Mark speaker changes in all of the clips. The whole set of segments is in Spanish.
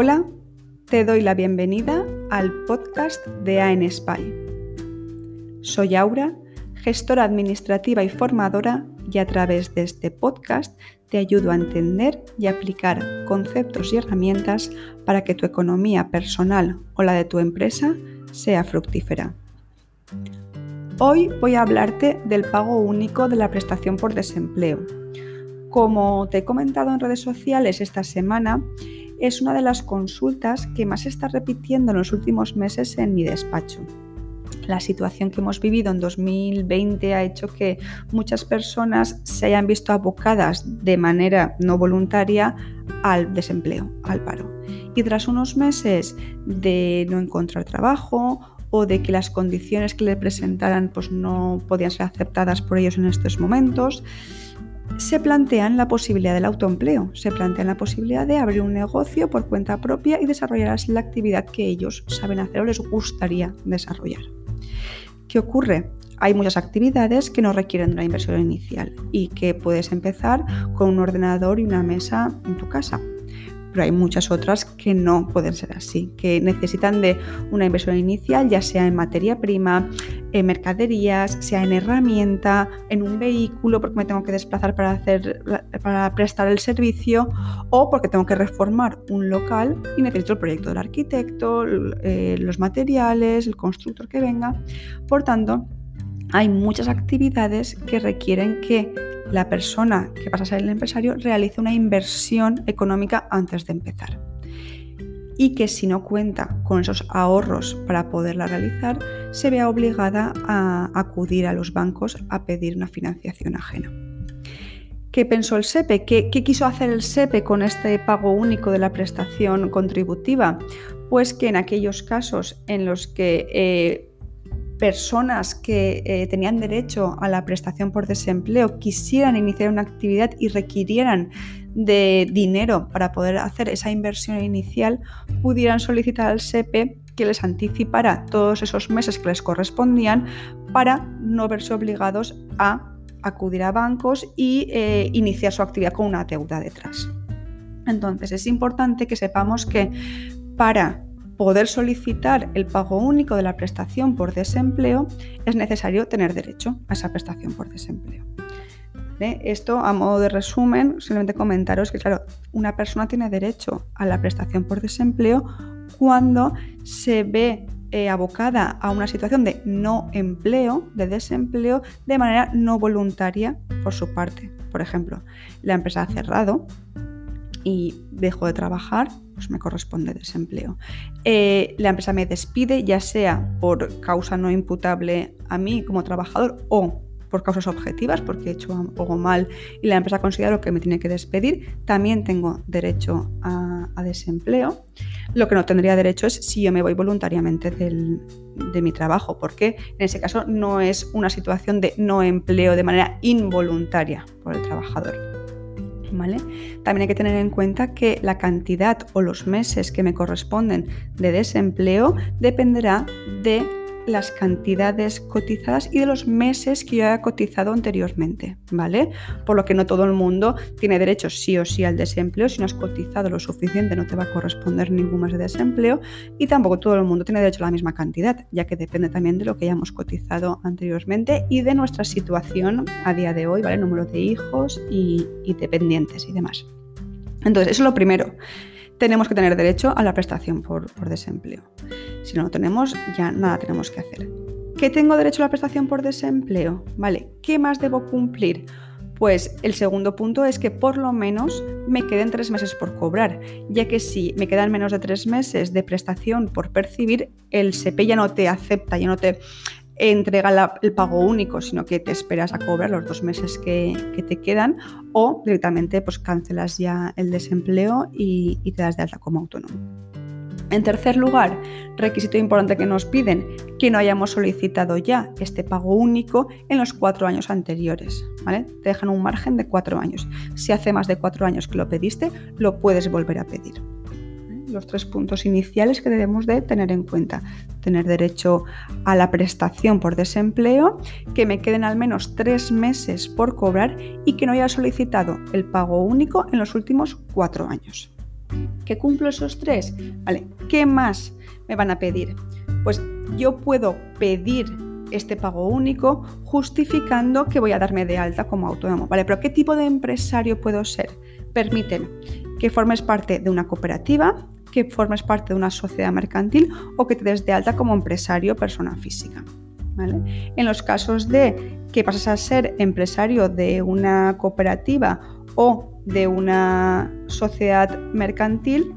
Speaker 1: Hola, te doy la bienvenida al podcast de AN Spy. Soy Aura, gestora administrativa y formadora y a través de este podcast te ayudo a entender y aplicar conceptos y herramientas para que tu economía personal o la de tu empresa sea fructífera. Hoy voy a hablarte del pago único de la prestación por desempleo. Como te he comentado en redes sociales esta semana, es una de las consultas que más se está repitiendo en los últimos meses en mi despacho. La situación que hemos vivido en 2020 ha hecho que muchas personas se hayan visto abocadas de manera no voluntaria al desempleo, al paro. Y tras unos meses de no encontrar trabajo o de que las condiciones que le presentaran pues, no podían ser aceptadas por ellos en estos momentos, se plantean la posibilidad del autoempleo, se plantean la posibilidad de abrir un negocio por cuenta propia y desarrollar la actividad que ellos saben hacer o les gustaría desarrollar. ¿Qué ocurre? Hay muchas actividades que no requieren una inversión inicial y que puedes empezar con un ordenador y una mesa en tu casa pero hay muchas otras que no pueden ser así, que necesitan de una inversión inicial, ya sea en materia prima, en mercaderías, sea en herramienta, en un vehículo, porque me tengo que desplazar para, hacer, para prestar el servicio, o porque tengo que reformar un local y necesito el proyecto del arquitecto, eh, los materiales, el constructor que venga. Por tanto, hay muchas actividades que requieren que la persona que pasa a ser el empresario realice una inversión económica antes de empezar. Y que si no cuenta con esos ahorros para poderla realizar, se vea obligada a acudir a los bancos a pedir una financiación ajena. ¿Qué pensó el SEPE? ¿Qué, quiso hacer el SEPE con este pago único de la prestación contributiva? Pues que en aquellos casos en los que eh, personas que eh, tenían derecho a la prestación por desempleo quisieran iniciar una actividad y requirieran de dinero para poder hacer esa inversión inicial, pudieran solicitar al SEPE que les anticipara todos esos meses que les correspondían para no verse obligados a acudir a bancos y eh, iniciar su actividad con una deuda detrás. Entonces es importante que sepamos que para poder solicitar el pago único de la prestación por desempleo, es necesario tener derecho a esa prestación por desempleo. Esto, a modo de resumen, simplemente comentaros que, claro, una persona tiene derecho a la prestación por desempleo cuando se ve eh, abocada a una situación de no empleo, de desempleo, de manera no voluntaria por su parte. Por ejemplo, la empresa ha cerrado, y dejo de trabajar, pues me corresponde desempleo. Eh, la empresa me despide, ya sea por causa no imputable a mí como trabajador o por causas objetivas, porque he hecho algo mal y la empresa considera que me tiene que despedir, también tengo derecho a, desempleo. Lo que no tendría derecho es si yo me voy voluntariamente de mi trabajo, porque en ese caso no es una situación de no empleo de manera involuntaria por el trabajador. También hay que tener en cuenta que la cantidad o los meses que me corresponden de desempleo dependerá de las cantidades cotizadas y de los meses que yo haya cotizado anteriormente, ¿vale? Por lo que no todo el mundo tiene derecho sí o sí al desempleo. Si no has cotizado lo suficiente no te va a corresponder ningún mes de desempleo y tampoco todo el mundo tiene derecho a la misma cantidad, ya que depende también de lo que hayamos cotizado anteriormente y de nuestra situación a día de hoy, ¿vale? Número de hijos y, y dependientes y demás. Entonces, eso es lo primero tenemos que tener derecho a la prestación por, desempleo. Si no lo tenemos, ya nada tenemos que hacer. ¿Qué tengo derecho a la prestación por desempleo? Vale, ¿qué más debo cumplir? Pues el segundo punto es que por lo menos me queden tres meses por cobrar, ya que si me quedan menos de tres meses de prestación por percibir, el SEPE ya no te acepta, ya no te entrega el pago único, sino que te esperas a cobrar los dos meses que, te quedan o directamente pues cancelas ya el desempleo y, te das de alta como autónomo. En tercer lugar, requisito importante que nos piden que no hayamos solicitado ya este pago único en los cuatro años anteriores. Te dejan un margen de cuatro años. Si hace más de cuatro años que lo pediste, lo puedes volver a pedir los tres puntos iniciales que debemos de tener en cuenta. Tener derecho a la prestación por desempleo, que me queden al menos tres meses por cobrar y que no haya solicitado el pago único en los últimos cuatro años. ¿Que cumplo esos tres? ¿Vale? ¿Qué más me van a pedir? Pues yo puedo pedir este pago único justificando que voy a darme de alta como autónomo. ¿Vale? Pero ¿qué tipo de empresario puedo ser? Permiten que formes parte de una cooperativa, formes parte de una sociedad mercantil o que te des de alta como empresario persona física. En los casos de que pasas a ser empresario de una cooperativa o de una sociedad mercantil,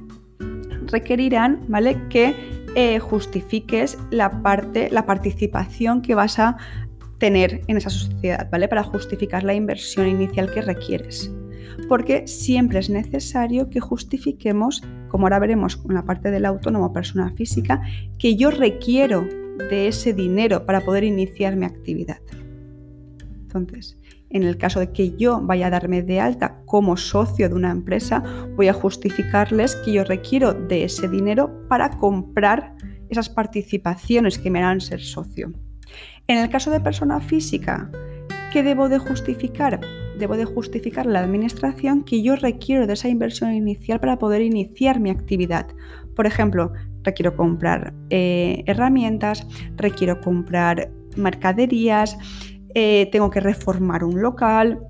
Speaker 1: requerirán ¿vale? que eh, justifiques la parte, la participación que vas a tener en esa sociedad, ¿vale? Para justificar la inversión inicial que requieres. Porque siempre es necesario que justifiquemos, como ahora veremos con la parte del autónomo persona física, que yo requiero de ese dinero para poder iniciar mi actividad. Entonces, en el caso de que yo vaya a darme de alta como socio de una empresa, voy a justificarles que yo requiero de ese dinero para comprar esas participaciones que me harán ser socio. En el caso de persona física, ¿qué debo de justificar? Debo de justificar la administración que yo requiero de esa inversión inicial para poder iniciar mi actividad. Por ejemplo, requiero comprar eh, herramientas, requiero comprar mercaderías, eh, tengo que reformar un local,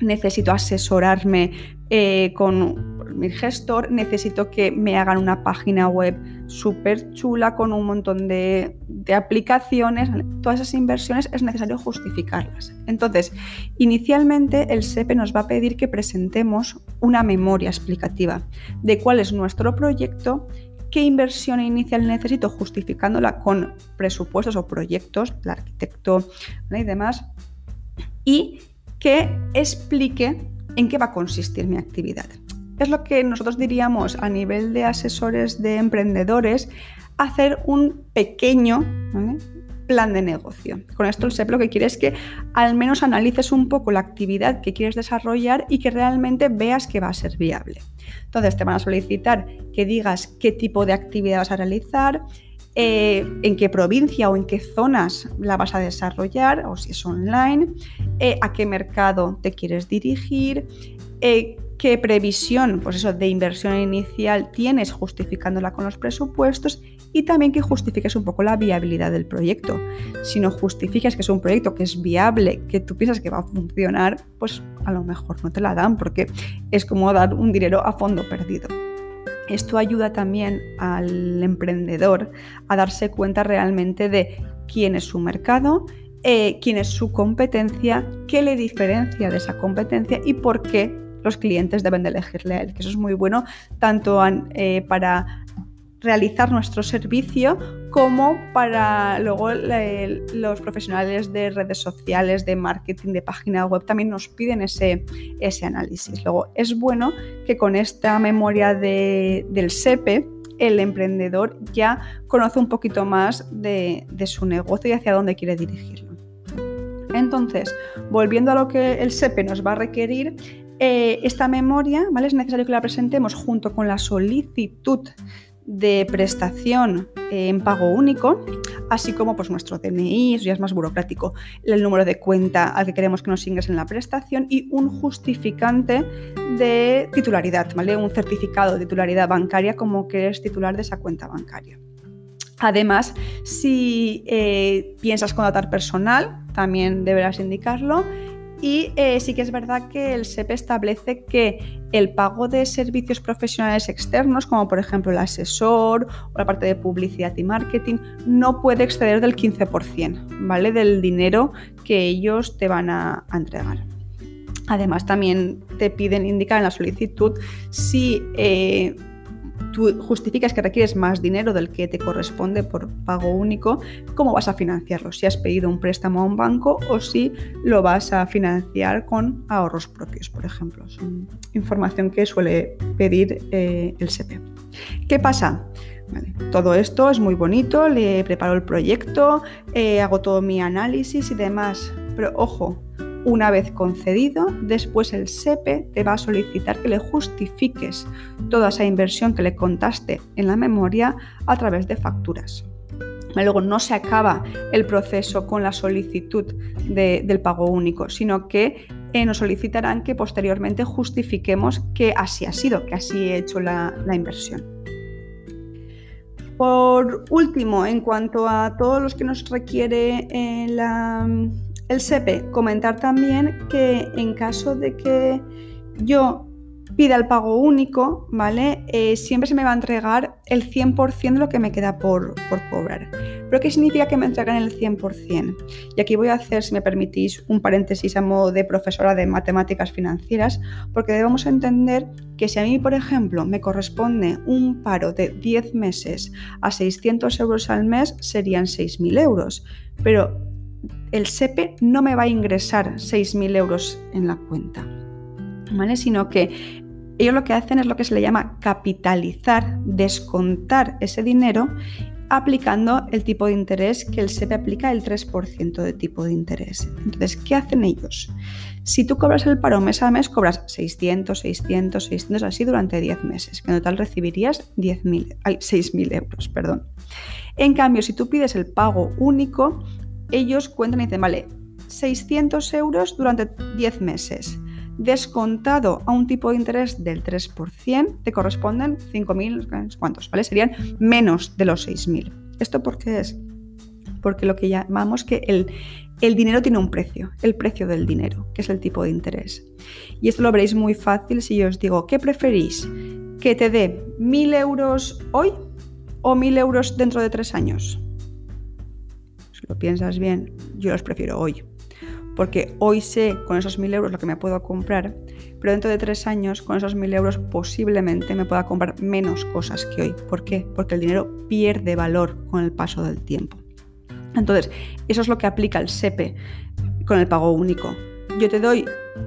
Speaker 1: necesito asesorarme eh, con mi gestor, necesito que me hagan una página web súper chula con un montón de, aplicaciones. Todas esas inversiones es necesario justificarlas. Entonces, inicialmente el SEPE nos va a pedir que presentemos una memoria explicativa de cuál es nuestro proyecto qué inversión inicial necesito justificándola con presupuestos o proyectos, el arquitecto y demás, y que explique en qué va a consistir mi actividad. Es lo que nosotros diríamos a nivel de asesores de emprendedores, hacer un pequeño plan de negocio. Con esto el SEP lo que quiere es que al menos analices un poco la actividad que quieres desarrollar y que realmente veas que va a ser viable. Entonces te van a solicitar que digas qué tipo de actividad vas a realizar, eh, en qué provincia o en qué zonas la vas a desarrollar, o si es online, eh, a qué mercado te quieres dirigir, eh, qué previsión pues eso, de inversión inicial tienes justificándola con los presupuestos y también que justifiques un poco la viabilidad del proyecto. Si no justificas que es un proyecto que es viable, que tú piensas que va a funcionar, pues a lo mejor no te la dan porque es como dar un dinero a fondo perdido. Esto ayuda también al emprendedor a darse cuenta realmente de quién es su mercado, eh, quién es su competencia, qué le diferencia de esa competencia y por qué los clientes deben de elegirle a él, que eso es muy bueno tanto eh, para realizar nuestro servicio como para luego los profesionales de redes sociales, de marketing, de página web también nos piden ese, ese análisis. Luego es bueno que con esta memoria del SEPE el emprendedor ya conoce un poquito más de, de su negocio y hacia dónde quiere dirigirlo. Entonces, volviendo a lo que el SEPE nos va a requerir, eh, esta memoria ¿vale? es necesario que la presentemos junto con la solicitud de prestación en pago único, así como pues, nuestro DNI, eso ya es más burocrático, el número de cuenta al que queremos que nos ingresen la prestación y un justificante de titularidad, ¿vale? un certificado de titularidad bancaria como que eres titular de esa cuenta bancaria. Además, si eh, piensas contratar personal, también deberás indicarlo y eh, sí que es verdad que el SEP establece que el pago de servicios profesionales externos, como por ejemplo el asesor o la parte de publicidad y marketing, no puede exceder del 15%, ¿vale? Del dinero que ellos te van a, entregar. Además, también te piden indicar en la solicitud si eh, tú justificas que requieres más dinero del que te corresponde por pago único, ¿cómo vas a financiarlo? Si has pedido un préstamo a un banco o si lo vas a financiar con ahorros propios, por ejemplo. Es información que suele pedir eh, el SEPE. ¿Qué pasa? todo esto es muy bonito, le preparo el proyecto, eh, hago todo mi análisis y demás, pero ojo, una vez concedido, después el SEPE te va a solicitar que le justifiques toda esa inversión que le contaste en la memoria a través de facturas. Luego no se acaba el proceso con la solicitud del pago único, sino que eh, nos solicitarán que posteriormente justifiquemos que así ha sido, que así he hecho la, inversión. Por último, en cuanto a todos los que nos requiere eh, el SEPE, comentar también que en caso de que yo pida el pago único, ¿vale? Eh, siempre se me va a entregar el 100% de lo que me queda por, por cobrar. ¿Pero qué significa que me entregan el 100%? Y aquí voy a hacer, si me permitís, un paréntesis a modo de profesora de matemáticas financieras, porque debemos entender que si a mí, por ejemplo, me corresponde un paro de 10 meses a 600 euros al mes, serían 6.000 euros. Pero el SEPE no me va a ingresar 6.000 euros en la cuenta. ¿Vale? Sino que ellos lo que hacen es lo que se le llama capitalizar, descontar ese dinero aplicando el tipo de interés que el SEPE aplica el 3% de tipo de interés. Entonces, ¿qué hacen ellos? Si tú cobras el paro mes a mes, cobras 600, 600, 600, así durante 10 meses, que en total recibirías 6.000 euros. Perdón. En cambio, si tú pides el pago único, ellos cuentan y dicen, vale, 600 euros durante 10 meses descontado a un tipo de interés del 3%, te corresponden 5.000, ¿cuántos? ¿Vale? Serían menos de los 6.000. ¿Esto por qué es? Porque lo que llamamos que el, el dinero tiene un precio, el precio del dinero, que es el tipo de interés. Y esto lo veréis muy fácil si yo os digo, ¿qué preferís? ¿Que te dé 1.000 euros hoy o 1.000 euros dentro de tres años? Lo piensas bien, yo los prefiero hoy porque hoy sé con esos 1.000 euros lo que me puedo comprar, pero dentro de tres años con esos 1.000 euros posiblemente me pueda comprar menos cosas que hoy. ¿Por qué? Porque el dinero pierde valor con el paso del tiempo. Entonces, eso es lo que aplica el SEPE con el pago único. Yo te doy,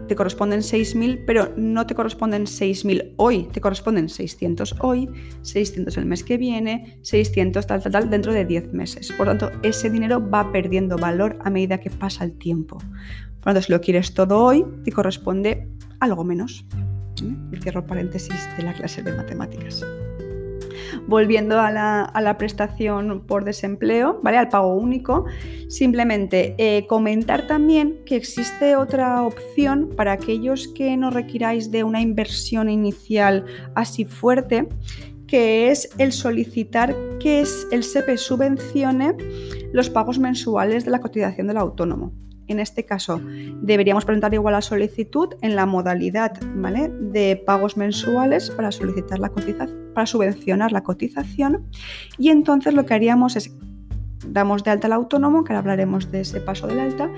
Speaker 1: te corresponden 6.000, pero no te corresponden 6.000 hoy, te corresponden 600 hoy, 600 el mes que viene, 600 tal, tal, tal, dentro de 10 meses. Por tanto, ese dinero va perdiendo valor a medida que pasa el tiempo. Por tanto, si lo quieres todo hoy, te corresponde algo menos. Y cierro paréntesis de la clase de matemáticas. Volviendo a la, prestación por desempleo, ¿vale? Al pago único, simplemente eh, comentar también que existe otra opción para aquellos que no requiráis de una inversión inicial así fuerte, que es el solicitar que el SEPE subvencione los pagos mensuales de la cotización del autónomo. En este caso, deberíamos presentar igual la solicitud en la modalidad de pagos mensuales para solicitar la cotización, para subvencionar la cotización. Y entonces lo que haríamos es damos de alta al autónomo, que ahora hablaremos de ese paso del alta,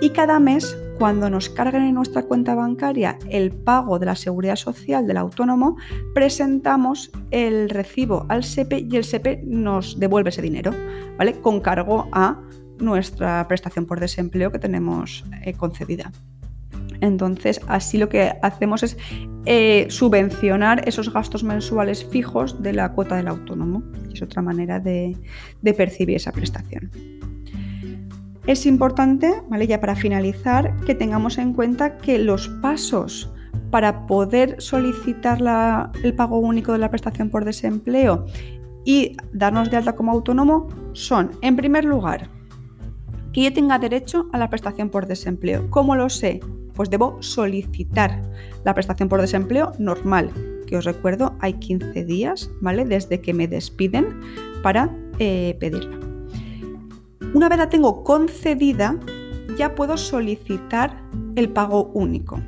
Speaker 1: y cada mes, cuando nos carguen en nuestra cuenta bancaria el pago de la seguridad social del autónomo, presentamos el recibo al SEPE y el SEPE nos devuelve ese dinero, ¿vale? Con cargo a nuestra prestación por desempleo que tenemos eh, concedida. Entonces, así lo que hacemos es eh, subvencionar esos gastos mensuales fijos de la cuota del autónomo. Es otra manera de, percibir esa prestación. Es importante, ¿vale? ya para finalizar, que tengamos en cuenta que los pasos para poder solicitar el pago único de la prestación por desempleo y darnos de alta como autónomo son, en primer lugar, que yo tenga derecho a la prestación por desempleo. ¿Cómo lo sé? Pues debo solicitar la prestación por desempleo normal, que os recuerdo hay 15 días, ¿vale? Desde que me despiden para eh, pedirla. Una vez la tengo concedida, ya puedo solicitar el pago único.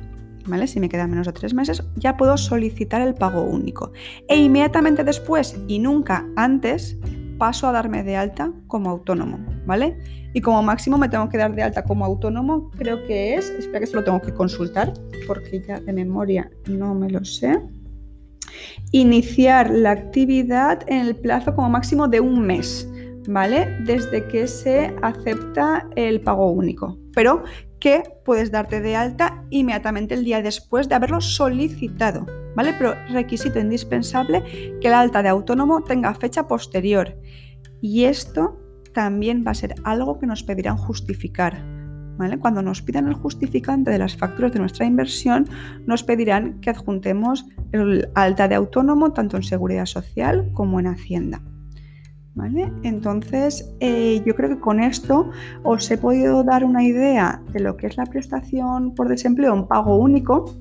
Speaker 1: ¿Vale? Si me quedan menos de tres meses, ya puedo solicitar el pago único. E inmediatamente después y nunca antes paso a darme de alta como autónomo, ¿vale? Y como máximo me tengo que dar de alta como autónomo, creo que es, espera que se lo tengo que consultar porque ya de memoria no me lo sé. Iniciar la actividad en el plazo como máximo de un mes, ¿vale? Desde que se acepta el pago único. Pero que puedes darte de alta inmediatamente el día después de haberlo solicitado, ¿vale? Pero requisito indispensable que el alta de autónomo tenga fecha posterior. Y esto también va a ser algo que nos pedirán justificar. ¿vale? Cuando nos pidan el justificante de las facturas de nuestra inversión, nos pedirán que adjuntemos el alta de autónomo tanto en seguridad social como en hacienda. ¿Vale? Entonces, eh, yo creo que con esto os he podido dar una idea de lo que es la prestación por desempleo en pago único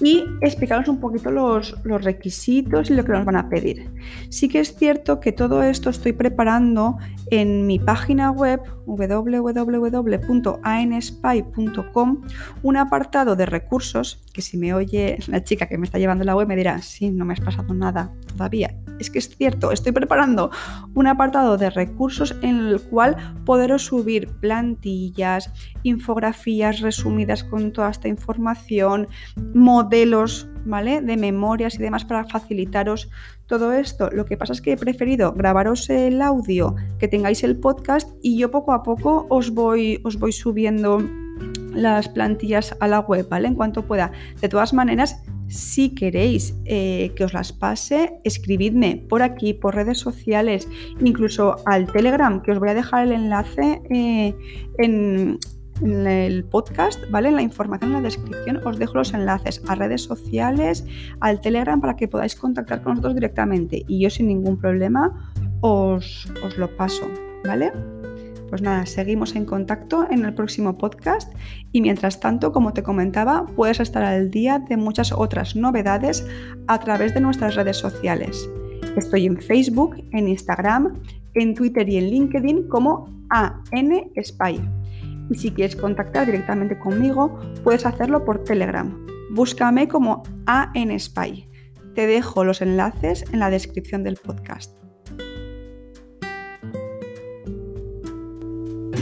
Speaker 1: y explicaros un poquito los, requisitos y lo que nos van a pedir. Sí que es cierto que todo esto estoy preparando en mi página web www.anspy.com un apartado de recursos que si me oye la chica que me está llevando la web me dirá, sí, no me has pasado nada todavía. Es que es cierto, estoy preparando un apartado de recursos en el cual poderos subir plantillas, infografías resumidas con toda esta información, modelos ¿vale? de memorias y demás para facilitaros todo esto. Lo que pasa es que he preferido grabaros el audio, que tengáis el podcast y yo poco a poco os voy, os voy subiendo las plantillas a la web, ¿vale? En cuanto pueda. De todas maneras, si queréis eh, que os las pase, escribidme por aquí, por redes sociales, incluso al Telegram, que os voy a dejar el enlace eh, en, el podcast, ¿vale? En la información en la descripción os dejo los enlaces a redes sociales, al Telegram para que podáis contactar con nosotros directamente y yo sin ningún problema os, os lo paso, ¿vale? Pues nada, seguimos en contacto en el próximo podcast y mientras tanto, como te comentaba, puedes estar al día de muchas otras novedades a través de nuestras redes sociales. Estoy en Facebook, en Instagram, en Twitter y en LinkedIn como ANSpy. Y si quieres contactar directamente conmigo, puedes hacerlo por Telegram. Búscame como ANSpy. Te dejo los enlaces en la descripción del podcast.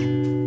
Speaker 1: Thank you.